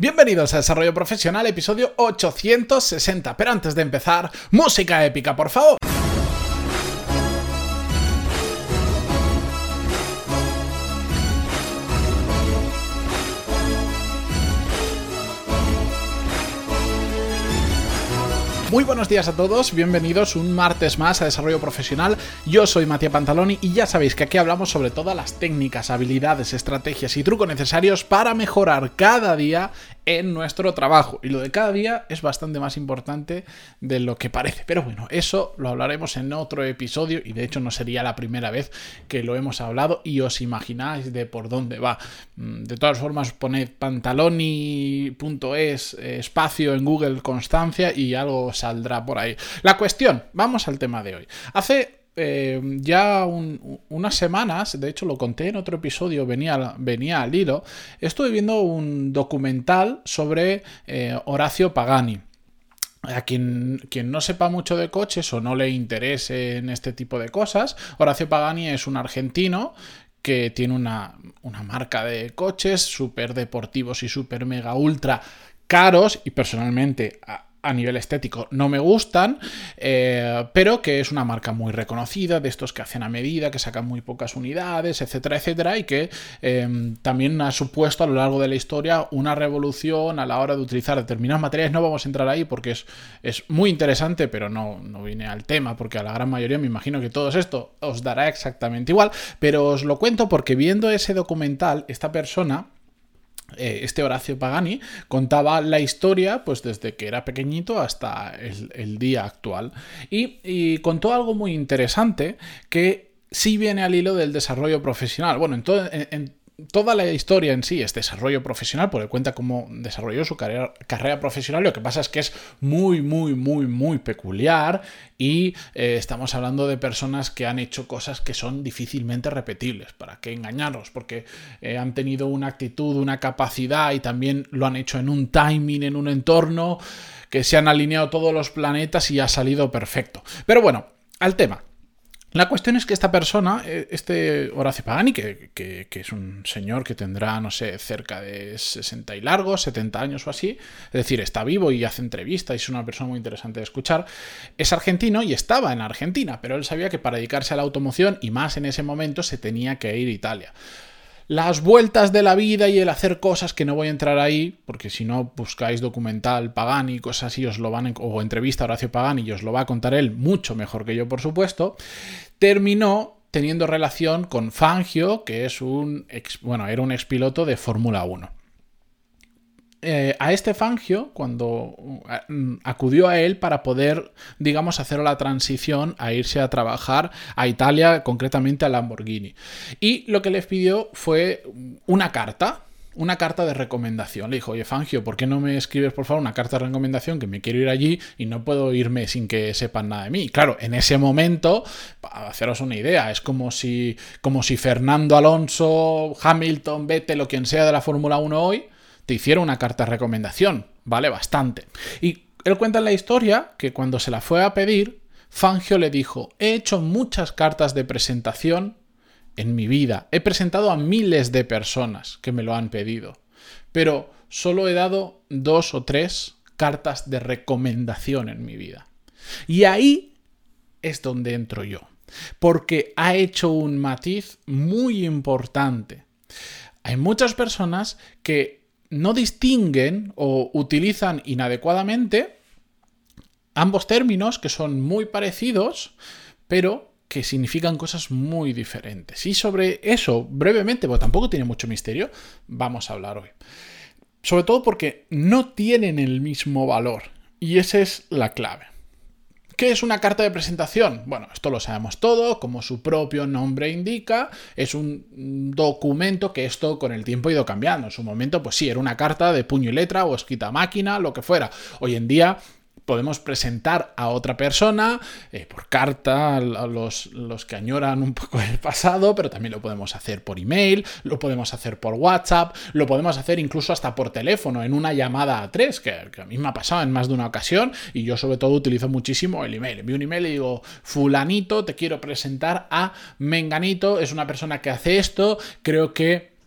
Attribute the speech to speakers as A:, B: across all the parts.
A: Bienvenidos a Desarrollo Profesional, episodio 860. Pero antes de empezar, música épica, por favor. Muy buenos días a todos, bienvenidos un martes más a Desarrollo Profesional. Yo soy Matías Pantaloni y ya sabéis que aquí hablamos sobre todas las técnicas, habilidades, estrategias y trucos necesarios para mejorar cada día en nuestro trabajo. Y lo de cada día es bastante más importante de lo que parece. Pero bueno, eso lo hablaremos en otro episodio y de hecho no sería la primera vez que lo hemos hablado y os imagináis de por dónde va. Mm, de todas formas, poned pantaloni.es eh, espacio en Google Constancia y algo saldrá por ahí. La cuestión, vamos al tema de hoy. Hace eh, ya unas semanas, de hecho lo conté en otro episodio, venía, venía al hilo, estuve viendo un documental sobre eh, Horacio Pagani. A quien, quien, no sepa mucho de coches o no le interese en este tipo de cosas, Horacio Pagani es un argentino que tiene una, una marca de coches súper deportivos y súper mega ultra caros y personalmente nivel estético no me gustan, eh, pero que es una marca muy reconocida, de estos que hacen a medida, que sacan muy pocas unidades, etcétera, etcétera, y que em, también ha supuesto a lo largo de la historia una revolución a la hora de utilizar determinados materiales. No vamos a entrar ahí porque es, es muy interesante, pero no, no viene al tema, porque a la gran mayoría me imagino que todo esto os dará exactamente igual, pero os lo cuento porque viendo ese documental, esta persona este Horacio Pagani contaba la historia pues desde que era pequeñito hasta el, día actual y, contó algo muy interesante que sí viene al hilo del desarrollo profesional. Bueno, en, en, toda la historia en sí es desarrollo profesional, porque cuenta cómo desarrolló su carrera, profesional. Lo que pasa es que es muy, muy, muy, muy peculiar y eh, estamos hablando de personas que han hecho cosas que son difícilmente repetibles. ¿Para qué engañarnos? Porque eh, han tenido una actitud, una capacidad y también lo han hecho en un timing, en un entorno que se han alineado todos los planetas y ha salido perfecto. Pero bueno, al tema. La cuestión es que esta persona, eh, este Horacio Pagani, que, es un señor que tendrá, no sé, cerca de 60 y largos, 70 años o así, es decir, está vivo y hace entrevistas y es una persona muy interesante de escuchar, es argentino y estaba en Argentina, pero él sabía que para dedicarse a la automoción y más en ese momento se tenía que ir a Italia las vueltas de la vida y el hacer cosas que no voy a entrar ahí, porque si no buscáis documental Pagani, cosas así, os lo van o entrevista a Horacio Pagani y os lo va a contar él mucho mejor que yo, por supuesto, terminó teniendo relación con Fangio, que es un bueno, era un expiloto de Fórmula 1. Eh, a este Fangio cuando mm, acudió a él para poder, digamos, hacer la transición a irse a trabajar a Italia, concretamente a Lamborghini. Y lo que le pidió fue una carta, una carta de recomendación. Le dijo, oye Fangio, ¿por qué no me escribes por favor una carta de recomendación que me quiero ir allí y no puedo irme sin que sepan nada de mí? Claro, en ese momento, para haceros una idea, es como si, como si Fernando Alonso, Hamilton, Vettel o quien sea de la Fórmula 1 hoy te hiciera una carta de recomendación, vale bastante. Y él cuenta en la historia que cuando se la fue a pedir, Fangio le dijo, he hecho muchas cartas de presentación en mi vida, he presentado a miles de personas que me lo han pedido, pero solo he dado dos o tres cartas de recomendación en mi vida. Y ahí es donde entro yo, porque ha hecho un matiz muy importante. Hay muchas personas que no distinguen o utilizan inadecuadamente ambos términos que son muy parecidos, pero que significan cosas muy diferentes. Y sobre eso, brevemente, porque tampoco tiene mucho misterio, vamos a hablar hoy. Sobre todo porque no tienen el mismo valor. Y esa es la clave. ¿Qué es una carta de presentación? Bueno, esto lo sabemos todo, como su propio nombre indica, es un documento que esto con el tiempo ha ido cambiando. En su momento, pues sí, era una carta de puño y letra o escrita a máquina, lo que fuera. Hoy en día podemos presentar a otra persona eh, por carta, a los, los, que añoran un poco el pasado, pero también lo podemos hacer por email, lo podemos hacer por WhatsApp, lo podemos hacer incluso hasta por teléfono, en una llamada a tres, que, a mí me ha pasado en más de una ocasión, y yo sobre todo utilizo muchísimo el email. Envío un email y digo, fulanito, te quiero presentar a Menganito, es una persona que hace esto, creo que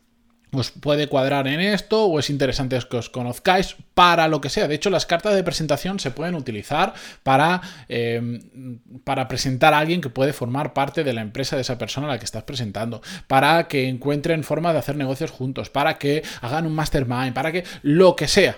A: os puede cuadrar en esto o es interesante que os conozcáis para lo que sea. De hecho, las cartas de presentación se pueden utilizar para, em, para presentar a alguien que puede formar parte de la empresa de esa persona a la que estás presentando, para que encuentren forma de hacer negocios juntos, para que hagan un mastermind, para que lo que sea.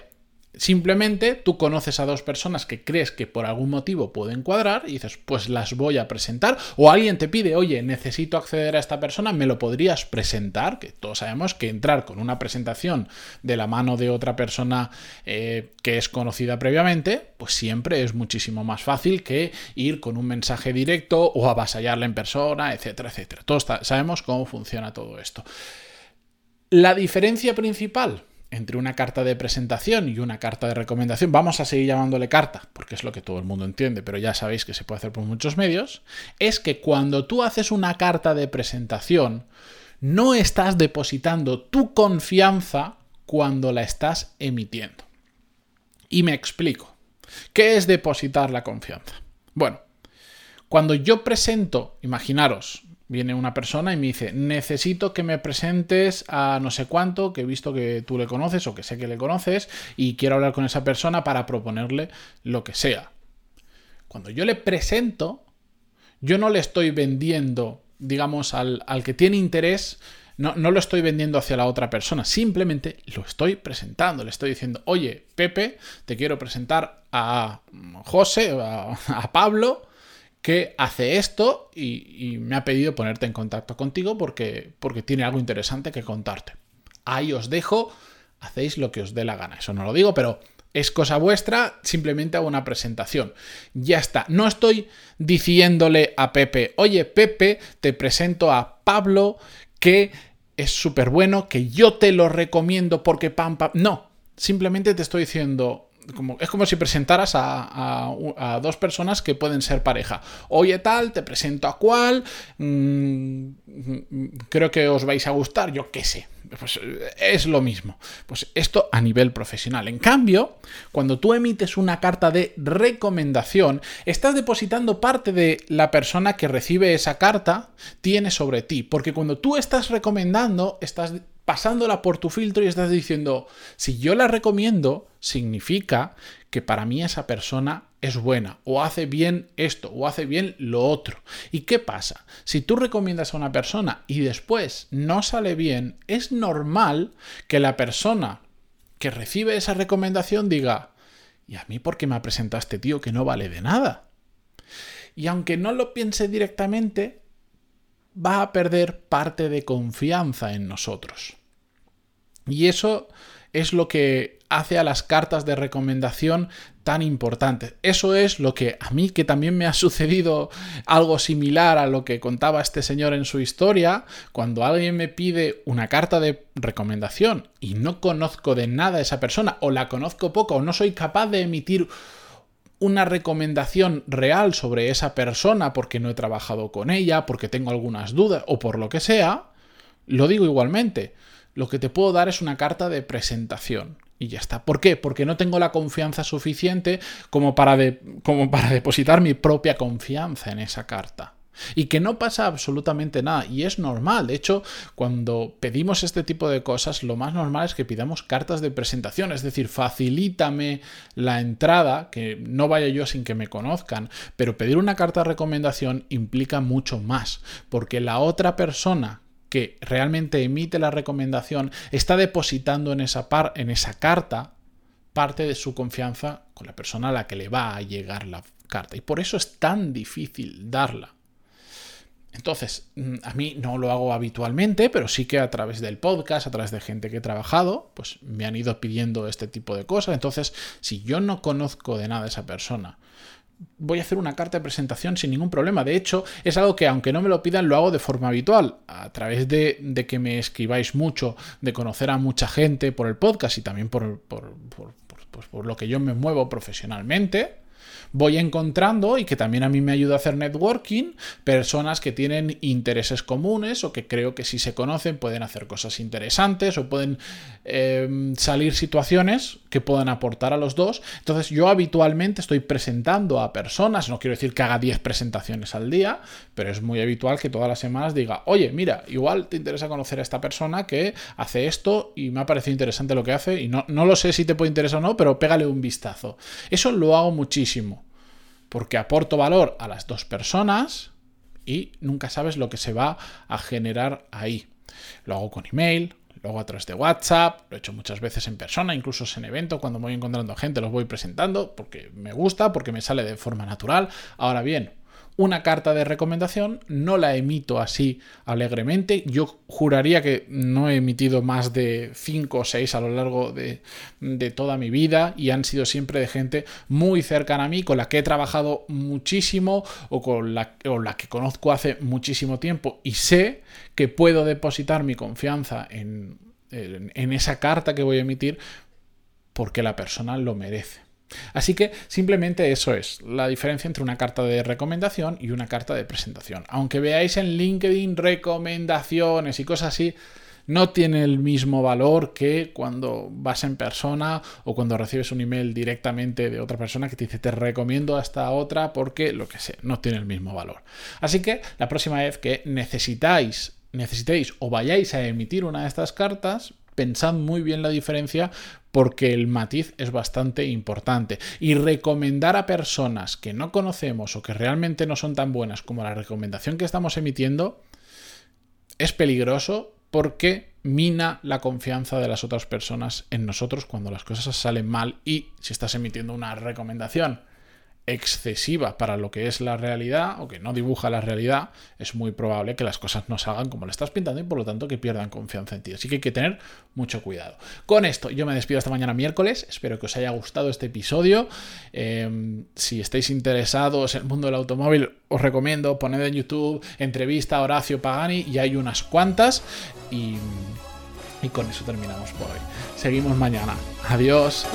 A: Simplemente tú conoces a dos personas que crees que por algún motivo pueden cuadrar y dices, pues las voy a presentar. O alguien te pide, oye, necesito acceder a esta persona, ¿me lo podrías presentar? Que todos sabemos que entrar con una presentación de la mano de otra persona eh, que es conocida previamente, pues siempre es muchísimo más fácil que ir con un mensaje directo o avasallarla en persona, etcétera, etcétera. Todos sabemos cómo funciona todo esto. La diferencia principal entre una carta de presentación y una carta de recomendación, vamos a seguir llamándole carta, porque es lo que todo el mundo entiende, pero ya sabéis que se puede hacer por muchos medios, es que cuando tú haces una carta de presentación, no estás depositando tu confianza cuando la estás emitiendo. Y me explico. ¿Qué es depositar la confianza? Bueno, cuando yo presento, imaginaros, Viene una persona y me dice, necesito que me presentes a no sé cuánto, que he visto que tú le conoces o que sé que le conoces, y quiero hablar con esa persona para proponerle lo que sea. Cuando yo le presento, yo no le estoy vendiendo, digamos, al, que tiene interés, no, no, lo estoy vendiendo hacia la otra persona, simplemente lo estoy presentando, le estoy diciendo, oye, Pepe, te quiero presentar a José, a, a Pablo, que hace esto y, me ha pedido ponerte en contacto contigo porque, porque tiene algo interesante que contarte. Ahí os dejo, hacéis lo que os dé la gana. Eso no lo digo, pero es cosa vuestra, simplemente hago una presentación. Ya está. No estoy diciéndole a Pepe, oye Pepe, te presento a Pablo, que es súper bueno, que yo te lo recomiendo porque pam, pam. No, simplemente te estoy diciendo, es como si presentaras a, dos personas que pueden ser pareja. Oye tal, te presento a cuál, mm, creo que os vais a gustar, yo qué sé. Pues es lo mismo. Pues esto a nivel profesional. En cambio, cuando tú emites una carta de recomendación, estás depositando parte de la persona que recibe esa carta tiene sobre ti. Porque cuando tú estás recomendando, estás pasándola por tu filtro y estás diciendo, si yo la recomiendo, significa que para mí esa persona es buena, o hace bien esto, o hace bien lo otro. ¿Y qué pasa? Si tú recomiendas a una persona y después no sale bien, es normal que la persona que recibe esa recomendación diga, ¿y a mí por qué me este tío que no vale de nada? Y aunque no lo piense directamente, va a perder parte de confianza en nosotros. Y eso es lo que hace a las cartas de recomendación tan importantes. Eso es lo que a mí, que también me ha sucedido algo similar a lo que contaba este señor en su historia, cuando alguien me pide una carta de recomendación y no conozco de nada a esa persona, o la conozco poco, o no soy capaz de emitir una recomendación real sobre esa persona porque no he trabajado con ella, porque tengo algunas dudas o por lo que sea, lo digo igualmente. Lo que te puedo dar es una carta de presentación. Y ya está. ¿Por qué? Porque no tengo la confianza suficiente como para, como para depositar mi propia confianza en esa carta y que no pasa absolutamente nada y es normal. De hecho, cuando pedimos este tipo de cosas, lo más normal es que pidamos cartas de presentación, es decir, facilítame la entrada, que no vaya yo sin que me conozcan, pero pedir una carta de recomendación implica mucho más, porque la otra persona que realmente emite la recomendación está depositando en esa, par, en esa carta parte de su confianza con la persona a la que le va a llegar la carta. Y por eso es tan difícil darla. Entonces, mm, a mí no lo hago habitualmente, pero sí que a través del podcast, a través de gente que he trabajado, pues me han ido pidiendo este tipo de cosas. Entonces, si yo no conozco de nada a esa persona, voy a hacer una carta de presentación sin ningún problema. De hecho, es algo que aunque no me lo pidan, lo hago de forma habitual, a través de, que me escribáis mucho, de conocer a mucha gente por el podcast y también por, por, por, por lo que yo me muevo profesionalmente voy encontrando y que también a mí me ayuda a hacer networking, personas que tienen intereses comunes o que creo que si se conocen pueden hacer cosas interesantes o pueden em, salir situaciones que puedan aportar a los dos. Entonces yo habitualmente estoy presentando a personas, no quiero decir que haga 10 presentaciones al día, pero es muy habitual que todas las semanas diga, oye, mira, igual te interesa conocer a esta persona que hace esto y me ha parecido interesante lo que hace y no, no lo sé si te puede interesar o no, pero pégale un vistazo. Eso lo hago muchísimo porque aporto valor a las dos personas y nunca sabes lo que se va a generar ahí. Lo hago con email, lo hago a través de WhatsApp, lo he hecho muchas veces en persona, incluso en evento, cuando voy encontrando gente los voy presentando porque me gusta, porque me sale de forma natural. Ahora bien, una carta de recomendación, no la emito así alegremente. Yo juraría que no he emitido más de 5 o 6 a lo largo de, toda mi vida y han sido siempre de gente muy cercana a mí, con la que he trabajado muchísimo o con la, la que conozco hace muchísimo tiempo y sé que puedo depositar mi confianza en, en esa carta que voy a emitir porque la persona lo merece. Así que simplemente eso es la diferencia entre una carta de recomendación y una carta de presentación. Aunque veáis en LinkedIn recomendaciones y cosas así, no tiene el mismo valor que cuando vas en persona o cuando recibes un email directamente de otra persona que te dice te recomiendo a esta otra porque lo que sé, no tiene el mismo valor. Así que la próxima vez que necesitáis, necesitéis o vayáis a emitir una de estas cartas, pensad muy bien la diferencia porque el matiz es bastante importante. Y recomendar a personas que no conocemos o que realmente no son tan buenas como la recomendación que estamos emitiendo es peligroso porque mina la confianza de las otras personas en nosotros cuando las cosas salen mal y si estás emitiendo una recomendación excesiva para lo que es la realidad o que no dibuja la realidad, es muy probable que las cosas no salgan como le estás pintando y por lo tanto que pierdan confianza en ti. Así que hay que tener mucho cuidado. Con esto yo me despido hasta mañana miércoles. Espero que os haya gustado este episodio. Em, si estáis interesados en el mundo del automóvil, os recomiendo poner en YouTube entrevista a Horacio Pagani y hay unas cuantas. Y, y con eso terminamos por hoy. Seguimos mañana. Adiós.